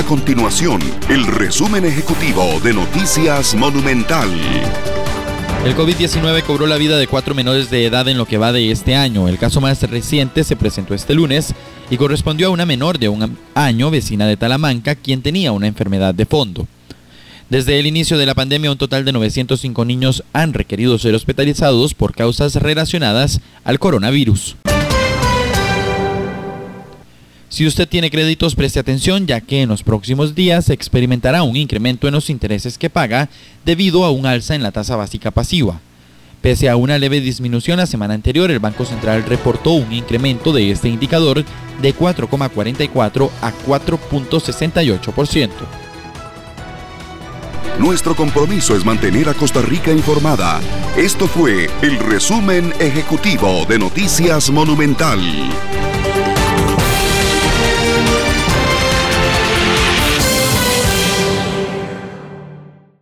A continuación, el resumen ejecutivo de Noticias Monumental. El COVID-19 cobró la vida de cuatro menores de edad en lo que va de este año. El caso más reciente se presentó este lunes y correspondió a una menor de un año, vecina de Talamanca, quien tenía una enfermedad de fondo. Desde el inicio de la pandemia, un total de 905 niños han requerido ser hospitalizados por causas relacionadas al coronavirus. Si usted tiene créditos, preste atención ya que en los próximos días se experimentará un incremento en los intereses que paga debido a un alza en la tasa básica pasiva. Pese a una leve disminución la semana anterior, el Banco Central reportó un incremento de este indicador de 4,44 a 4.68%. Nuestro compromiso es mantener a Costa Rica informada. Esto fue el resumen ejecutivo de Noticias Monumental.